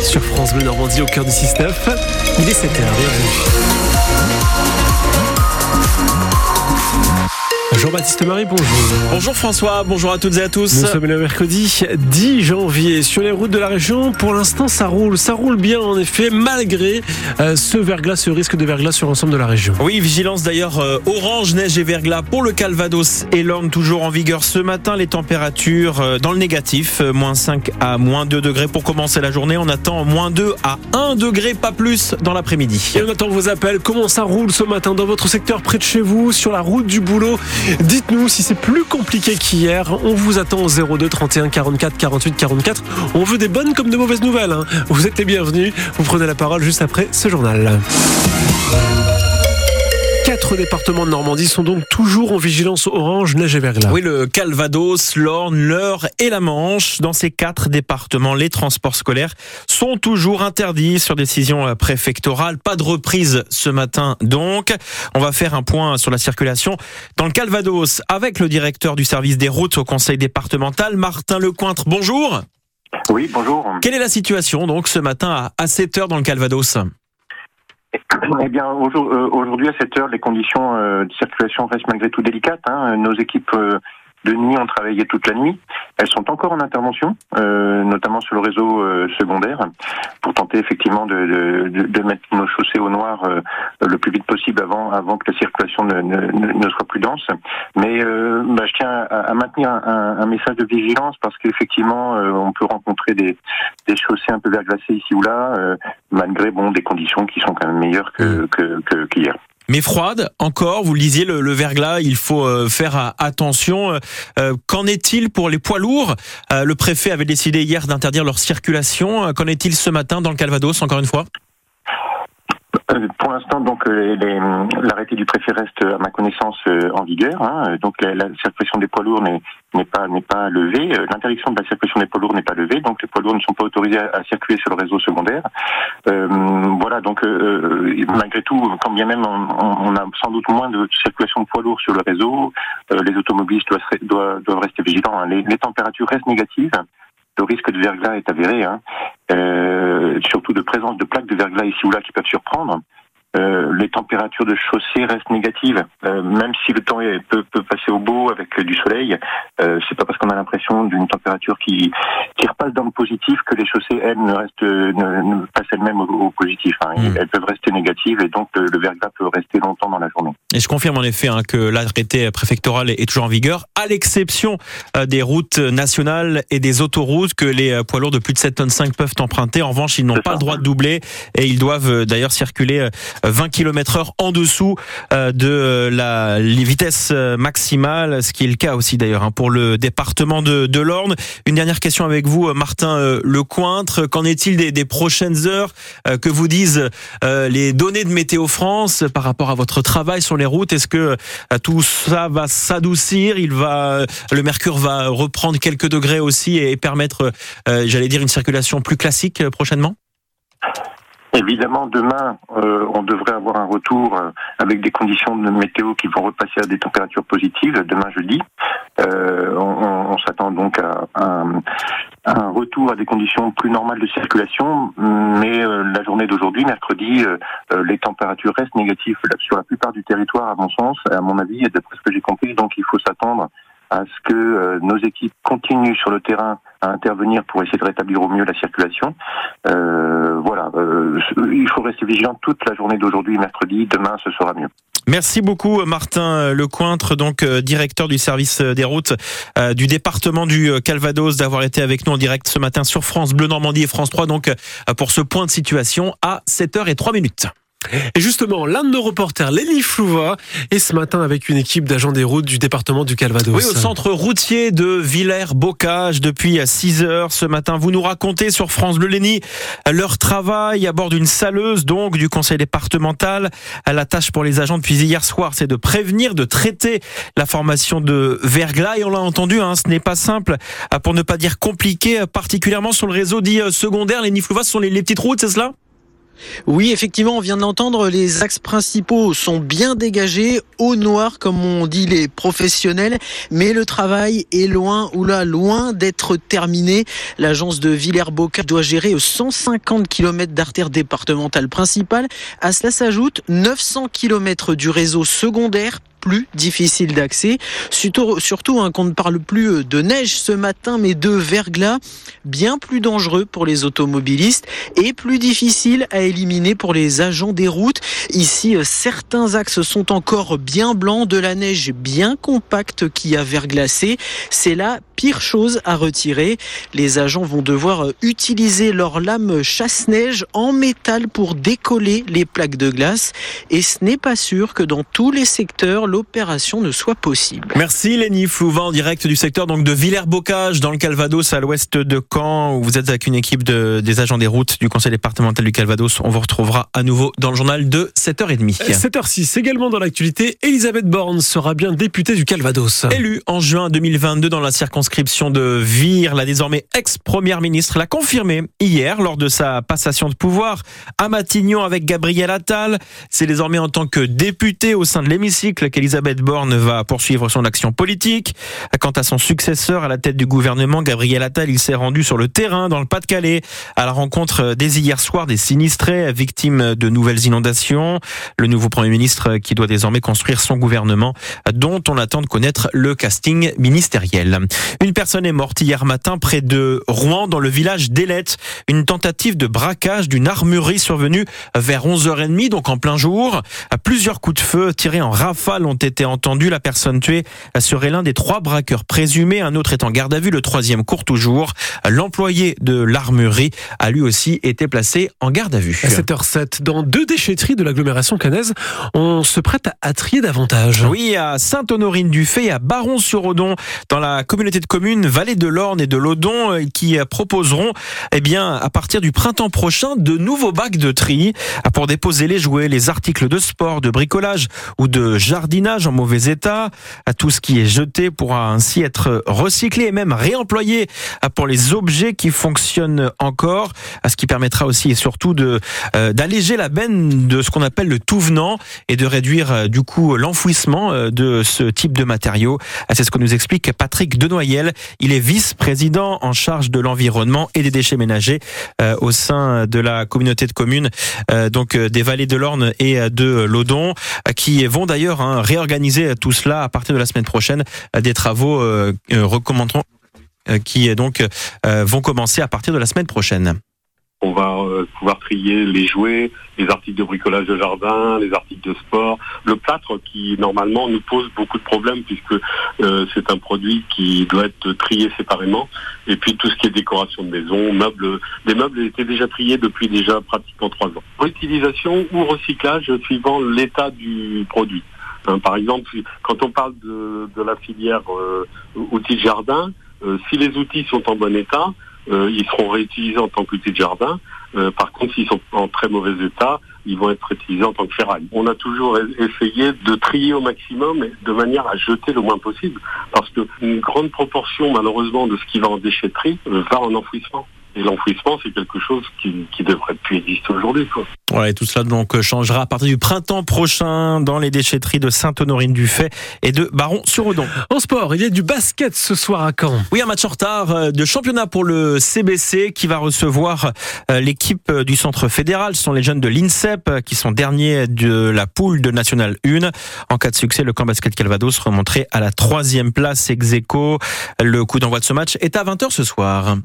sur France Bleu Normandie au cœur du 6-9. Il est 7h, bienvenue. Jean-Baptiste Marie, bonjour. Bonjour François, bonjour à toutes et à tous. Nous sommes le mercredi 10 janvier sur les routes de la région. Pour l'instant, ça roule, ça roule bien en effet, malgré euh, ce verglas, ce risque de verglas sur l'ensemble de la région. Oui, vigilance d'ailleurs euh, orange, neige et verglas pour le Calvados et l'Orne toujours en vigueur ce matin. Les températures euh, dans le négatif, moins 5 à moins 2 degrés pour commencer la journée. On attend moins 2 à 1 degré, pas plus dans l'après-midi. Et on attend vos appels. Comment ça roule ce matin dans votre secteur près de chez vous, sur la route du boulot Dites-nous si c'est plus compliqué qu'hier. On vous attend au 02 31 44 48 44. On veut des bonnes comme de mauvaises nouvelles. hein. Vous êtes les bienvenus. Vous prenez la parole juste après ce journal. Quatre départements de Normandie sont donc toujours en vigilance orange, neige et verglas. Oui, le Calvados, l'Orne, l'Eure et la Manche. Dans ces quatre départements, les transports scolaires sont toujours interdits sur décision euh, préfectorale. Pas de reprise ce matin donc. On va faire un point sur la circulation dans le Calvados avec le directeur du service des routes au conseil départemental, Martin Lecointre. Bonjour. Oui, bonjour. Quelle est la situation donc ce matin à 7 heures dans le Calvados? Eh bien, euh, aujourd'hui à cette heure, les conditions euh, de circulation restent malgré tout délicates. hein. Nos équipes euh, de nuit ont travaillé toute la nuit. Elles sont encore en intervention, euh, notamment sur le réseau euh, secondaire, pour tenter effectivement de, de- de- mettre nos chaussées au noir euh, le plus vite possible avant, avant que la circulation ne, ne- ne- soit plus dense. Mais euh, bah, je tiens à, à maintenir un, un- un message de vigilance parce qu'effectivement, euh, on peut rencontrer des, des chaussées un peu verglacées ici ou là, euh, malgré bon des conditions qui sont quand même meilleures que que- que- qu'hier. Mais froide encore, vous le disiez, le, le verglas, il faut euh, faire euh, attention. Euh, Qu'en est-il pour les poids lourds? Le préfet avait décidé hier d'interdire leur circulation. Qu'en est-il ce matin dans le Calvados, encore une fois? Pour l'instant, donc euh, les- l'arrêté du préfet reste, à ma connaissance, euh, en vigueur. hein. Donc la, la circulation des poids lourds n'est pas pas levée. Euh, L'interdiction de la circulation des poids lourds n'est pas levée. Donc les poids lourds ne sont pas autorisés à, circuler sur le réseau secondaire. Euh, voilà. Donc euh, euh, malgré tout, quand bien même on, a sans doute moins de circulation de poids lourds sur le réseau, euh, les automobilistes doivent, doivent, doivent rester vigilants. hein. Les, les températures restent négatives. Le risque de verglas est avéré, hein. Euh, surtout de présence de plaques de verglas ici ou là qui peuvent surprendre. Euh, les températures de chaussée restent négatives, Euh, même si le temps est- peut, peut passer au beau avec du soleil. Euh, c'est pas parce qu'on a l'impression d'une température qui qui repasse dans le positif que les chaussées elles ne restent ne, ne passent elles-mêmes au, au positif. hein. Mm. Elles peuvent rester négatives et donc le, le verglas peut rester longtemps dans la journée. Et je confirme en effet hein, que l'arrêté préfectoral est toujours en vigueur, à l'exception euh, des routes nationales et des autoroutes que les euh, poids lourds de plus de 7 tonnes 5 peuvent emprunter. En revanche, ils n'ont pas ça. le droit de doubler et ils doivent euh, d'ailleurs circuler 20 km heure en dessous euh, de euh, la les vitesses euh, maximales, ce qui est le cas aussi d'ailleurs hein, pour le département de, de l'Orne. Une dernière question avec vous, Martin Lecointre. Qu'en est-il des, des prochaines heures que vous disent les données de Météo France par rapport à votre travail sur les routes? Est-ce que tout ça va s'adoucir? Il va, le mercure va reprendre quelques degrés aussi et permettre, j'allais dire, une circulation plus classique prochainement? Évidemment, demain, euh, on devrait avoir un retour euh, avec des conditions de météo qui vont repasser à des températures positives, demain jeudi. Euh, on on- s'attend donc à, un- à un retour à des conditions plus normales de circulation, mais euh, la journée d'aujourd'hui, mercredi, euh, les températures restent négatives sur la plupart du territoire, à mon sens, à mon avis, d'après ce que j'ai compris, donc il faut s'attendre à ce que euh, nos équipes continuent sur le terrain à intervenir pour essayer de rétablir au mieux la circulation. Euh, voilà, euh, il faut rester vigilant toute la journée d'aujourd'hui, mercredi. Demain, ce sera mieux. Merci beaucoup Martin Lecointre, donc euh, directeur du service euh, des routes euh, du département du Calvados, d'avoir été avec nous en direct ce matin sur France Bleu Normandie et France 3, donc pour ce point de situation à 7h03 minutes. Et justement, l'un de nos reporters, Lélie Flouva, est ce matin avec une équipe d'agents des routes du département du Calvados. Oui, au centre routier de Villers-Bocage depuis 6 heures ce matin. Vous nous racontez sur France Bleu Léni leur travail à bord d'une saleuse, donc du conseil départemental. La tâche pour les agents depuis hier soir, c'est de prévenir, de traiter la formation de verglas. Et on l'a entendu, hein, ce n'est pas simple, pour ne pas dire compliqué, particulièrement sur le réseau dit euh, secondaire. Les Niflouvas, ce sont les petites routes, c'est cela? Oui, effectivement, on vient de les axes principaux sont bien dégagés, au noir, comme on dit les professionnels, mais le travail est loin, ou là, loin d'être terminé. L'agence de Villers-Bocage doit gérer 150 km d'artères départementales principales. À cela s'ajoute 900 km du réseau secondaire plus difficile d'accès. Surtout, surtout hein, qu'on ne parle plus euh, de neige ce matin, mais de verglas, bien plus dangereux pour les automobilistes et plus difficile à éliminer pour les agents des routes. Ici, euh, certains axes sont encore bien blancs, de la neige bien compacte qui a verglacé. C'est la pire chose à retirer. Les agents vont devoir euh, utiliser leur lame chasse-neige en métal pour décoller les plaques de glace. Et ce n'est pas sûr que dans tous les secteurs, l'opération ne soit possible. Merci Lénie Flouvin en direct du secteur donc de Villers-Bocage dans le Calvados à l'ouest de Caen où vous êtes avec une équipe de, des agents des routes du conseil départemental du Calvados. On vous retrouvera à nouveau dans le journal de 7h30. 7h06 également dans l'actualité, Elisabeth Borne sera bien députée du Calvados. Élue en juin 2022 dans la circonscription de Vire, la désormais ex-première ministre l'a confirmé hier lors de sa passation de pouvoir à Matignon avec Gabriel Attal. C'est désormais en tant que députée au sein de l'hémicycle Elisabeth Borne va poursuivre son action politique. Quant à son successeur à la tête du gouvernement, Gabriel Attal, il s'est rendu sur le terrain dans le Pas-de-Calais à la rencontre dès hier soir des sinistrés victimes de nouvelles inondations. Le nouveau Premier ministre qui doit désormais construire son gouvernement dont on attend de connaître le casting ministériel. Une personne est morte hier matin près de Rouen dans le village d'Elette. Une tentative de braquage d'une armurerie survenue vers 11h30 donc en plein jour. Plusieurs coups de feu tirés en rafale ont été entendus. La personne tuée serait l'un des trois braqueurs présumés. Un autre est en garde à vue. Le troisième court toujours. L'employé de l'armurerie a lui aussi été placé en garde à vue. À 7h07, dans deux déchetteries de l'agglomération cannaise, on se prête à trier davantage. Oui, à Sainte-Honorine-du-Fay à Baron-sur-Odon, dans la communauté de communes Vallée de l'Orne et de l'Odon, euh, qui proposeront, eh bien, à partir du printemps prochain, de nouveaux bacs de tri pour déposer les jouets, les articles de sport, de bricolage ou de jardinage en mauvais état. Tout ce qui est jeté pourra ainsi être recyclé et même réemployé pour les objets qui fonctionnent encore, ce qui permettra aussi et surtout de euh, d'alléger la benne de ce qu'on appelle le tout venant et de réduire euh, du coup l'enfouissement euh, de ce type de matériaux. C'est ce que nous explique Patrick Denoyel. Il est vice-président en charge de l'environnement et des déchets ménagers au sein de la communauté de communes donc des vallées de l'Orne et de l'Odon qui vont d'ailleurs hein, réorganiser tout cela à partir de la semaine prochaine. Des travaux euh, euh recommanderont euh, qui donc euh, vont commencer à partir de la semaine prochaine. On va pouvoir trier les jouets, les articles de bricolage de jardin, les articles de sport, le plâtre qui normalement nous pose beaucoup de problèmes puisque c'est un produit qui doit être trié séparément. Et puis tout ce qui est décoration de maison, meubles, des meubles étaient déjà triés depuis déjà pratiquement trois ans. Réutilisation ou recyclage suivant l'état du produit. Hein, par exemple, quand on parle de, la filière euh, outils de jardin, euh, si les outils sont en bon état, euh, ils seront réutilisés en tant qu'outils de jardin. par contre, s'ils sont en très mauvais état, ils vont être utilisés en tant que ferraille. On a toujours essayé de trier au maximum de manière à jeter le moins possible, parce qu'une grande proportion, malheureusement, de ce qui va en déchetterie va en enfouissement. Et l'enfouissement, c'est quelque chose qui, qui devrait plus exister aujourd'hui. Ouais, et tout cela donc changera à partir du printemps prochain dans les déchetteries de Sainte-Honorine-du-Fait et de Baron-sur-Odon. En sport, il y a du basket ce soir à Caen. Oui, un match en retard euh, de championnat pour le CBC qui va recevoir euh, l'équipe du Centre fédéral. Ce sont les jeunes de l'INSEP euh, qui sont derniers de la poule de National 1. En cas de succès, le camp basket Calvados remonterait à la troisième place ex -aequo. Le coup d'envoi de ce match est à 20h ce soir.